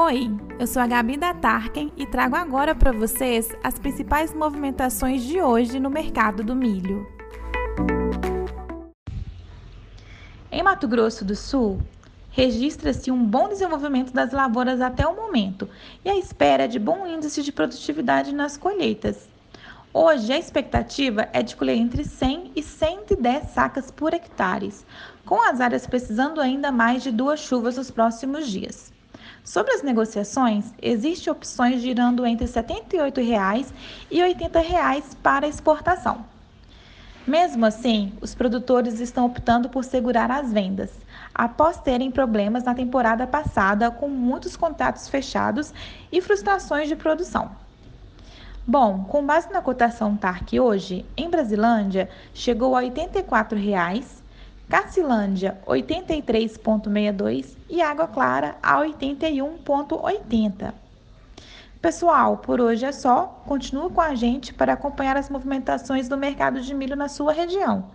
Oi, eu sou a Gabi da Tarken e trago agora para vocês as principais movimentações de hoje no mercado do milho. Em Mato Grosso do Sul, registra-se um bom desenvolvimento das lavouras até o momento e a espera de bom índice de produtividade nas colheitas. Hoje, a expectativa é de colher entre 100 e 110 sacas por hectare, com as áreas precisando ainda mais de duas chuvas nos próximos dias. Sobre as negociações, existem opções girando entre R$ 78,00 e R$ 80,00 para exportação. Mesmo assim, os produtores estão optando por segurar as vendas, após terem problemas na temporada passada com muitos contratos fechados e frustrações de produção. Bom, com base na cotação TARC hoje, em Brasilândia chegou a R$ 84,00, Cacilândia 83,62 e Água Clara a 81,80. Pessoal, por hoje é só. Continue com a gente para acompanhar as movimentações do mercado de milho na sua região.